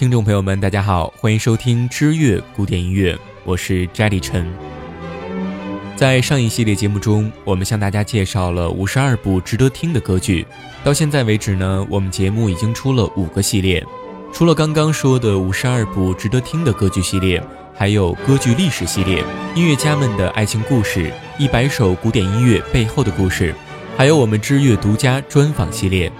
听众朋友们，大家好，欢迎收听知乐古典音乐，我是翟立晨。在上一系列节目中，我们向大家介绍了五十二部值得听的歌剧。到现在为止呢，我们节目已经出了五个系列，除了刚刚说的五十二部值得听的歌剧系列，还有歌剧历史系列、音乐家们的爱情故事、一百首古典音乐背后的故事，还有我们知乐独家专访系列。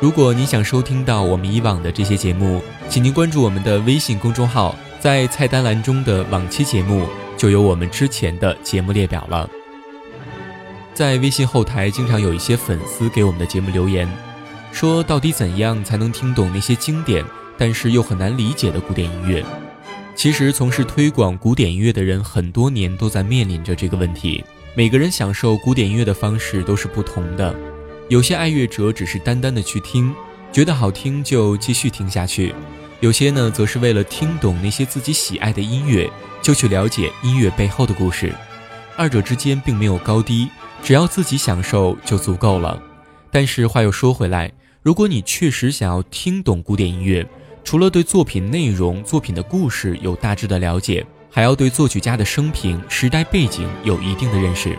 如果你想收听到我们以往的这些节目，请您关注我们的微信公众号，在菜单栏中的往期节目就有我们之前的节目列表了。在微信后台，经常有一些粉丝给我们的节目留言，说到底怎样才能听懂那些经典但是又很难理解的古典音乐？其实，从事推广古典音乐的人很多年都在面临着这个问题。每个人享受古典音乐的方式都是不同的。有些爱乐者只是单单的去听，觉得好听就继续听下去；有些呢，则是为了听懂那些自己喜爱的音乐，就去了解音乐背后的故事。二者之间并没有高低，只要自己享受就足够了。但是话又说回来，如果你确实想要听懂古典音乐，除了对作品内容、作品的故事有大致的了解，还要对作曲家的生平、时代背景有一定的认识。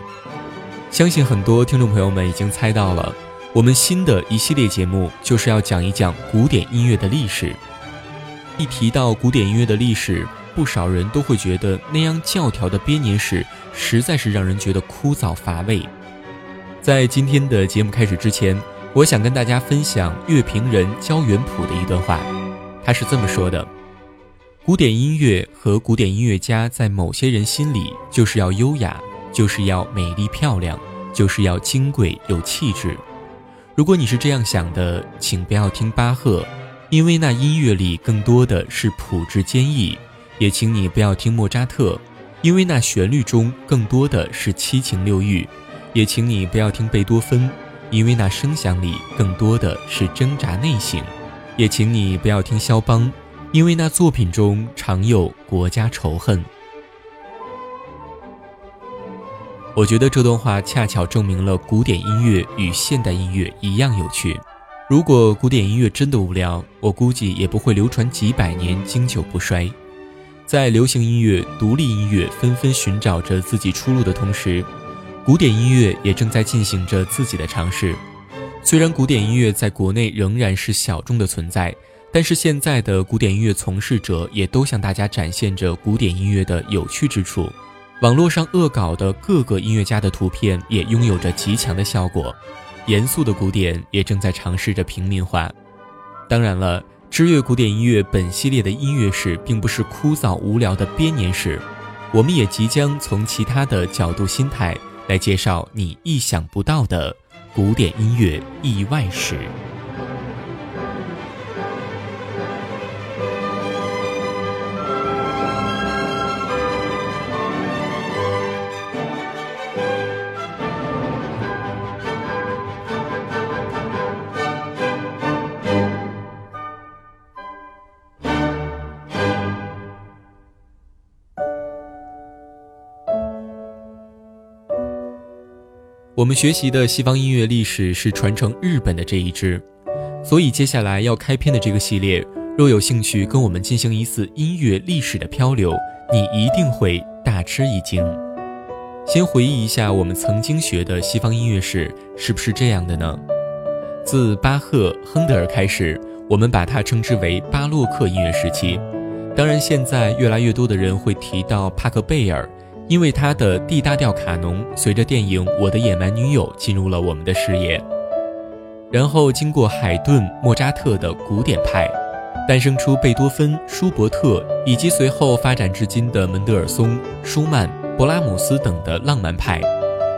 相信很多听众朋友们已经猜到了，我们新的一系列节目就是要讲一讲古典音乐的历史。一提到古典音乐的历史，不少人都会觉得那样教条的编年史实在是让人觉得枯燥乏味。在今天的节目开始之前，我想跟大家分享乐评人焦元溥的一段话，他是这么说的：“古典音乐和古典音乐家在某些人心里就是要优雅。”就是要美丽漂亮，就是要金贵有气质。如果你是这样想的，请不要听巴赫，因为那音乐里更多的是朴质坚毅；也请你不要听莫扎特，因为那旋律中更多的是七情六欲；也请你不要听贝多芬，因为那声响里更多的是挣扎内省；也请你不要听肖邦，因为那作品中常有国家仇恨。我觉得这段话恰巧证明了古典音乐与现代音乐一样有趣。如果古典音乐真的无聊，我估计也不会流传几百年，经久不衰。在流行音乐、独立音乐纷纷寻找着自己出路的同时，古典音乐也正在进行着自己的尝试。虽然古典音乐在国内仍然是小众的存在，但是现在的古典音乐从事者也都向大家展现着古典音乐的有趣之处。网络上恶搞的各个音乐家的图片也拥有着极强的效果，严肃的古典也正在尝试着平民化。当然了，知乐古典音乐本系列的音乐史并不是枯燥无聊的编年史，我们也即将从其他的角度、心态来介绍你意想不到的古典音乐意外史。我们学习的西方音乐历史是传承日本的这一支，所以接下来要开篇的这个系列，若有兴趣跟我们进行一次音乐历史的漂流，你一定会大吃一惊。先回忆一下我们曾经学的西方音乐史是不是这样的呢？自巴赫、亨德尔开始，我们把它称之为巴洛克音乐时期。当然，现在越来越多的人会提到帕克贝尔。因为他的 D 大调卡农随着电影《我的野蛮女友》进入了我们的视野，然后经过海顿、莫扎特的古典派，诞生出贝多芬、舒伯特，以及随后发展至今的门德尔松、舒曼、勃拉姆斯等的浪漫派，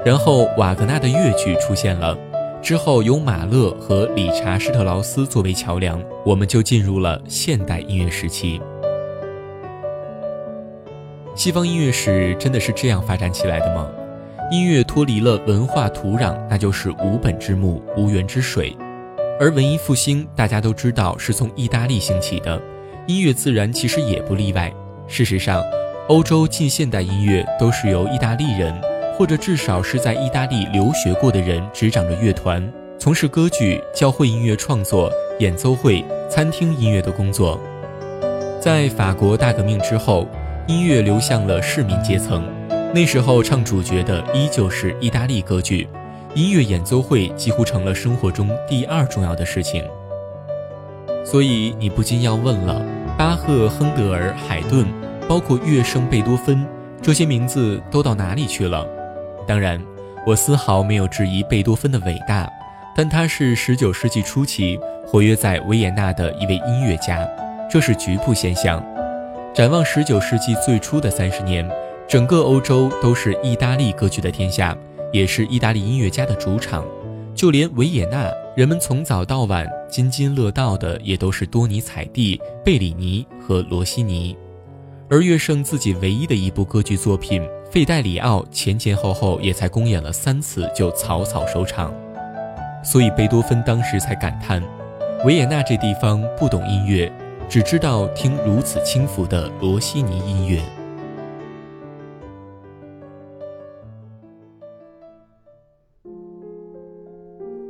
然后瓦格纳的乐剧出现了，之后由马勒和理查施特劳斯作为桥梁，我们就进入了现代音乐时期。西方音乐史真的是这样发展起来的吗？音乐脱离了文化土壤，那就是无本之木、无源之水。而文艺复兴，大家都知道是从意大利兴起的，音乐自然其实也不例外。事实上，欧洲近现代音乐都是由意大利人，或者至少是在意大利留学过的人执掌着乐团，从事歌剧、教会音乐创作、演奏会、餐厅音乐的工作。在法国大革命之后，音乐流向了市民阶层。那时候唱主角的依旧是意大利歌剧，音乐演奏会几乎成了生活中第二重要的事情。所以你不禁要问了：巴赫、亨德尔、海顿，包括乐圣贝多芬，这些名字都到哪里去了？当然，我丝毫没有质疑贝多芬的伟大，但他是19世纪初期活跃在维也纳的一位音乐家。这是局部现象。展望十九世纪最初的三十年，整个欧洲都是意大利歌剧的天下，也是意大利音乐家的主场。就连维也纳，人们从早到晚津津乐道的也都是多尼采蒂、贝里尼和罗西尼。而乐圣自己唯一的一部歌剧作品《费戴里奥》，前前后后也才公演了三次就草草收场。所以贝多芬当时才感叹：维也纳这地方不懂音乐。只知道听如此轻浮的罗西尼音乐。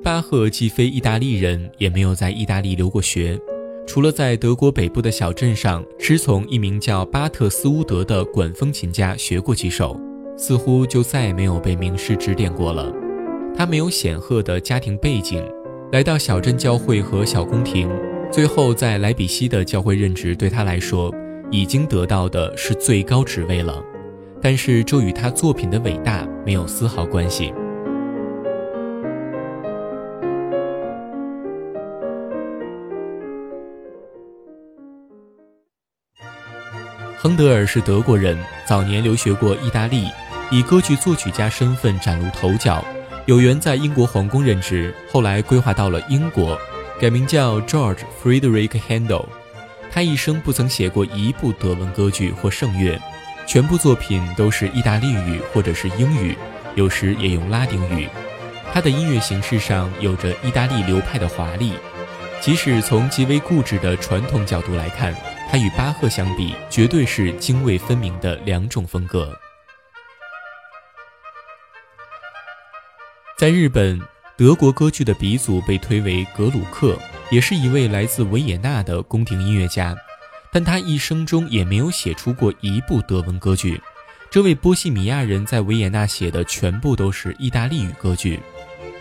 巴赫既非意大利人，也没有在意大利留过学，除了在德国北部的小镇上师从一名叫巴特斯乌德的管风琴家学过几首，似乎就再也没有被名师指点过了。他没有显赫的家庭背景，来到小镇教会和小宫廷。最后，在莱比锡的教会任职，对他来说，已经得到的是最高职位了。但是，这与他作品的伟大没有丝毫关系。亨德尔是德国人，早年留学过意大利，以歌剧作曲家身份崭露头角，有缘在英国皇宫任职，后来规划到了英国。改名叫 George Friedrich Handel，他一生不曾写过一部德文歌剧或圣乐，全部作品都是意大利语或者是英语，有时也用拉丁语。他的音乐形式上有着意大利流派的华丽，即使从极为固执的传统角度来看，他与巴赫相比，绝对是泾渭分明的两种风格。在日本。德国歌剧的鼻祖被推为格鲁克，也是一位来自维也纳的宫廷音乐家，但他一生中也没有写出过一部德文歌剧。这位波西米亚人在维也纳写的全部都是意大利语歌剧。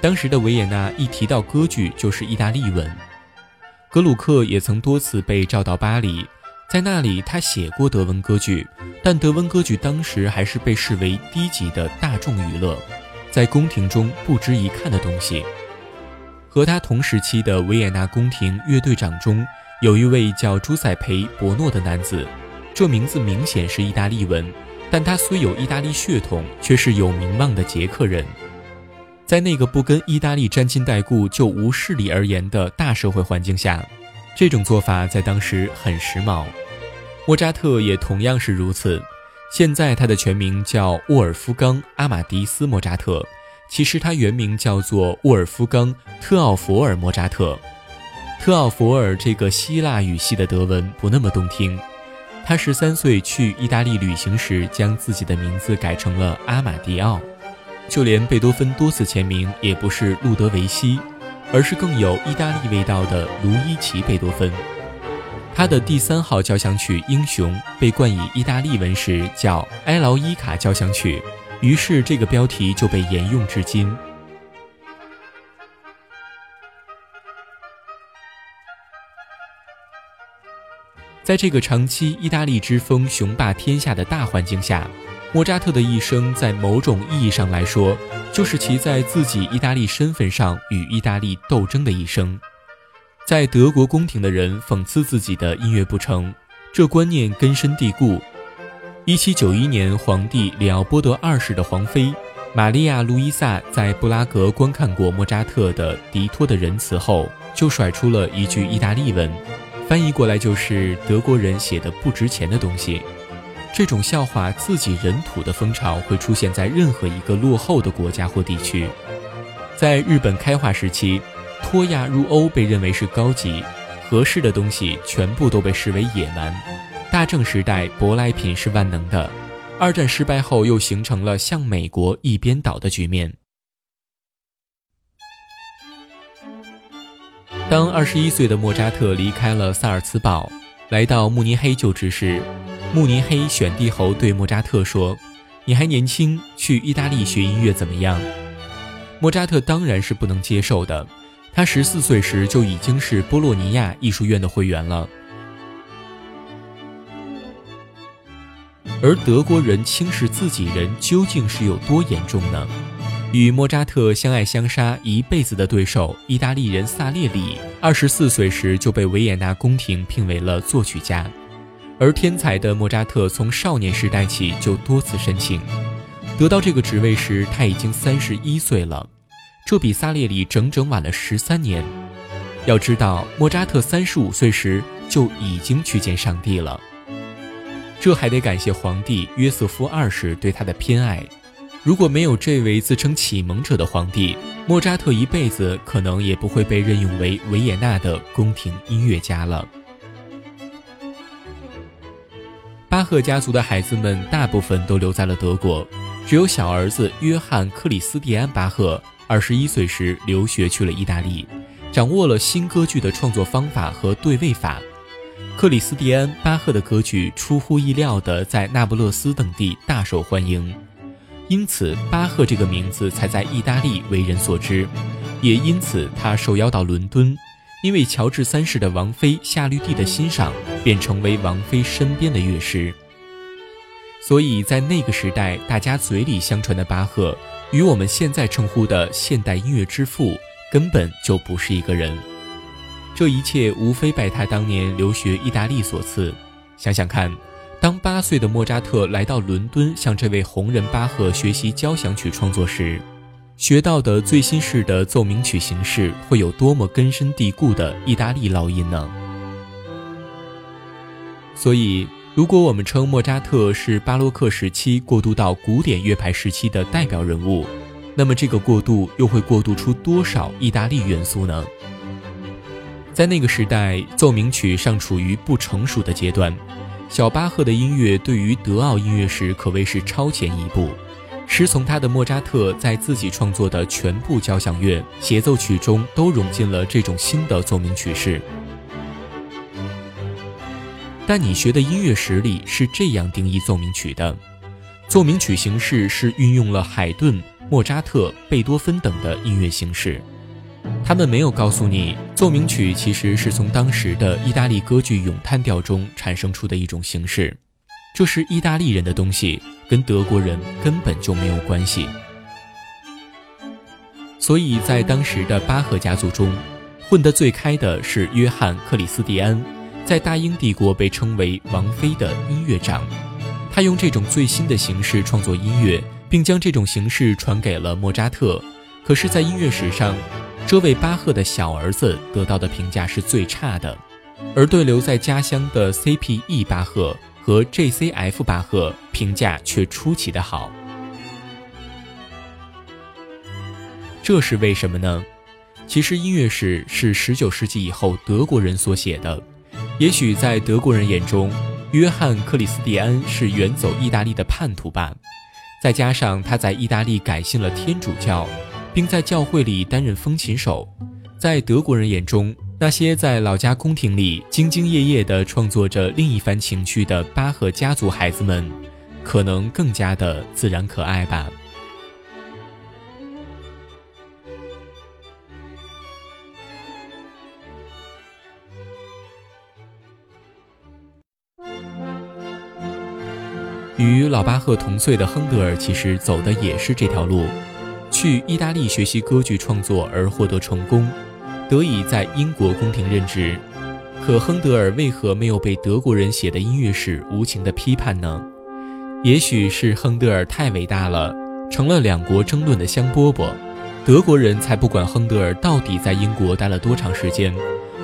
当时的维也纳一提到歌剧就是意大利文。格鲁克也曾多次被召到巴黎，在那里他写过德文歌剧，但德文歌剧当时还是被视为低级的大众娱乐。在宫廷中不值一看的东西。和他同时期的维也纳宫廷乐队长中，有一位叫朱塞培·伯诺的男子，这名字明显是意大利文，但他虽有意大利血统，却是有名望的捷克人。在那个不跟意大利沾亲带故就无势力而言的大社会环境下，这种做法在当时很时髦。莫扎特也同样是如此。现在他的全名叫沃尔夫冈·阿马迪斯·莫扎特，其实他原名叫做沃尔夫冈·特奥弗尔·莫扎特。特奥弗尔这个希腊语系的德文不那么动听。他十三岁去意大利旅行时，将自己的名字改成了阿马迪奥。就连贝多芬多次签名也不是路德维希，而是更有意大利味道的卢伊奇·贝多芬。他的第三号交响曲《英雄》被冠以意大利文时叫埃劳伊卡交响曲，于是这个标题就被沿用至今。在这个长期意大利之风雄霸天下的大环境下，莫扎特的一生在某种意义上来说，就是其在自己意大利身份上与意大利斗争的一生。在德国宫廷的人讽刺自己的音乐不成，这观念根深蒂固。一七九一年，皇帝里奥波德二世的皇妃玛利亚·路易萨在布拉格观看过莫扎特的《迪托的仁慈》后，就甩出了一句意大利文，翻译过来就是“德国人写的不值钱的东西”。这种笑话自己人土的风潮会出现在任何一个落后的国家或地区。在日本开化时期。脱亚入欧被认为是高级，合适的东西全部都被视为野蛮。大正时代舶来品是万能的，二战失败后又形成了向美国一边倒的局面。当二十一岁的莫扎特离开了萨尔茨堡，来到慕尼黑就职时，慕尼黑选帝侯对莫扎特说：“你还年轻，去意大利学音乐怎么样？”莫扎特当然是不能接受的。他十四岁时就已经是波洛尼亚艺术院的会员了。而德国人轻视自己人究竟是有多严重呢？与莫扎特相爱相杀一辈子的对手，意大利人萨列里，二十四岁时就被维也纳宫廷聘为了作曲家。而天才的莫扎特从少年时代起就多次申请，得到这个职位时他已经三十一岁了，这比萨列里整整晚了十三年。要知道，莫扎特三十五岁时就已经去见上帝了，这还得感谢皇帝约瑟夫二世对他的偏爱。如果没有这位自称启蒙者的皇帝，莫扎特一辈子可能也不会被任用为维也纳的宫廷音乐家了。巴赫家族的孩子们大部分都留在了德国，只有小儿子约翰·克里斯蒂安·巴赫二十一岁时留学去了意大利，掌握了新歌剧的创作方法和对位法。克里斯蒂安·巴赫的歌剧出乎意料地在那不勒斯等地大受欢迎。因此，巴赫这个名字才在意大利为人所知，也因此他受邀到伦敦，因为乔治三世的王妃夏绿蒂的欣赏，便成为王妃身边的乐师。所以在那个时代，大家嘴里相传的巴赫，与我们现在称呼的现代音乐之父根本就不是一个人。这一切无非拜他当年留学意大利所赐。想想看。当八岁的莫扎特来到伦敦向这位红人巴赫学习交响曲创作时，学到的最新式的奏鸣曲形式会有多么根深蒂固的意大利烙印呢？所以，如果我们称莫扎特是巴洛克时期过渡到古典乐派时期的代表人物，那么这个过渡又会过渡出多少意大利元素呢？在那个时代，奏鸣曲尚处于不成熟的阶段。小巴赫的音乐对于德奥音乐史可谓是超前一步。师从他的莫扎特在自己创作的全部交响乐协奏曲中都融进了这种新的奏鸣曲式。但你学的音乐史里是这样定义奏鸣曲的：奏鸣曲形式是运用了海顿、莫扎特、贝多芬等的音乐形式。他们没有告诉你，奏鸣曲其实是从当时的意大利歌剧咏叹调中产生出的一种形式，这是意大利人的东西，跟德国人根本就没有关系。所以在当时的巴赫家族中，混得最开的是约翰·克里斯蒂安，在大英帝国被称为“王妃”的音乐长，他用这种最新的形式创作音乐，并将这种形式传给了莫扎特。可是，在音乐史上，这位巴赫的小儿子得到的评价是最差的，而对留在家乡的 C.P.E. 巴赫和 J.C.F. 巴赫评价却出奇的好。这是为什么呢？其实音乐史是19世纪以后德国人所写的，也许在德国人眼中，约翰·克里斯蒂安是远走意大利的叛徒吧，再加上他在意大利改信了天主教。并在教会里担任风琴手，在德国人眼中，那些在老家宫廷里兢兢业业地创作着另一番情趣的巴赫家族孩子们，可能更加的自然可爱吧。与老巴赫同岁的亨德尔，其实走的也是这条路。去意大利学习歌剧创作而获得成功，得以在英国宫廷任职。可亨德尔为何没有被德国人写的音乐史无情的批判呢？也许是亨德尔太伟大了，成了两国争论的香饽饽。德国人才不管亨德尔到底在英国待了多长时间，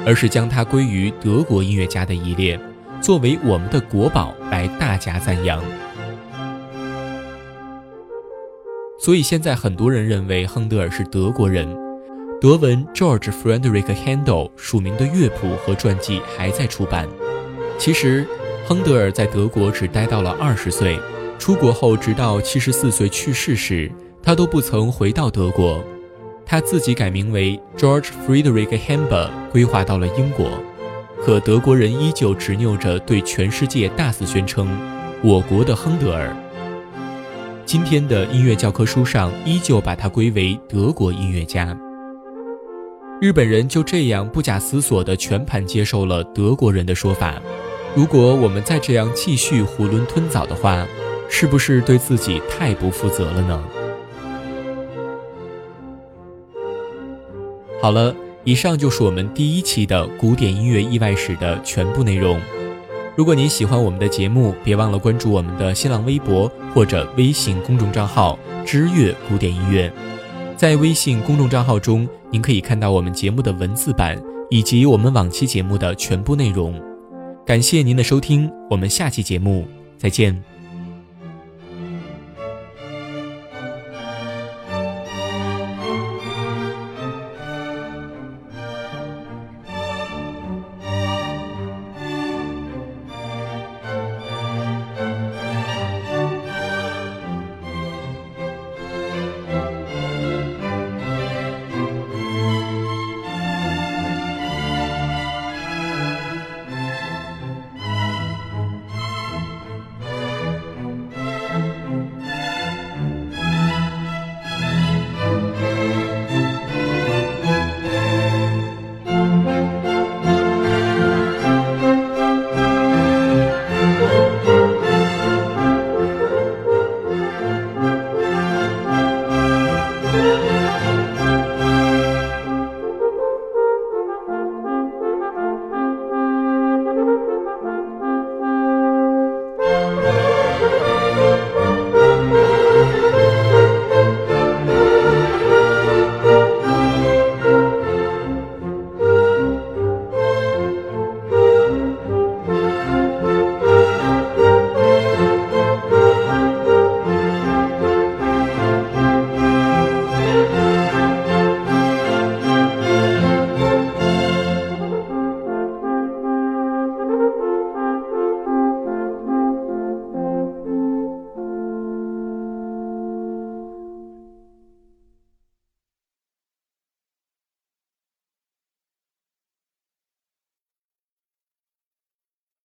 而是将他归于德国音乐家的一列，作为我们的国宝来大加赞扬。所以现在很多人认为亨德尔是德国人。德文 George Friedrich Handel 署名的乐谱和传记还在出版。其实，亨德尔在德国只待到了二十岁，出国后直到七十四岁去世时，他都不曾回到德国。他自己改名为 George Friedrich Handel，规划到了英国。可德国人依旧执拗着对全世界大肆宣称：“我国的亨德尔。”今天的音乐教科书上依旧把他归为德国音乐家。日本人就这样不假思索地全盘接受了德国人的说法。如果我们再这样继续囫囵吞枣的话，是不是对自己太不负责了呢？好了，以上就是我们第一期的古典音乐意外史的全部内容。如果您喜欢我们的节目，别忘了关注我们的新浪微博或者微信公众账号“知乐古典音乐”。在微信公众账号中，您可以看到我们节目的文字版以及我们往期节目的全部内容。感谢您的收听，我们下期节目再见。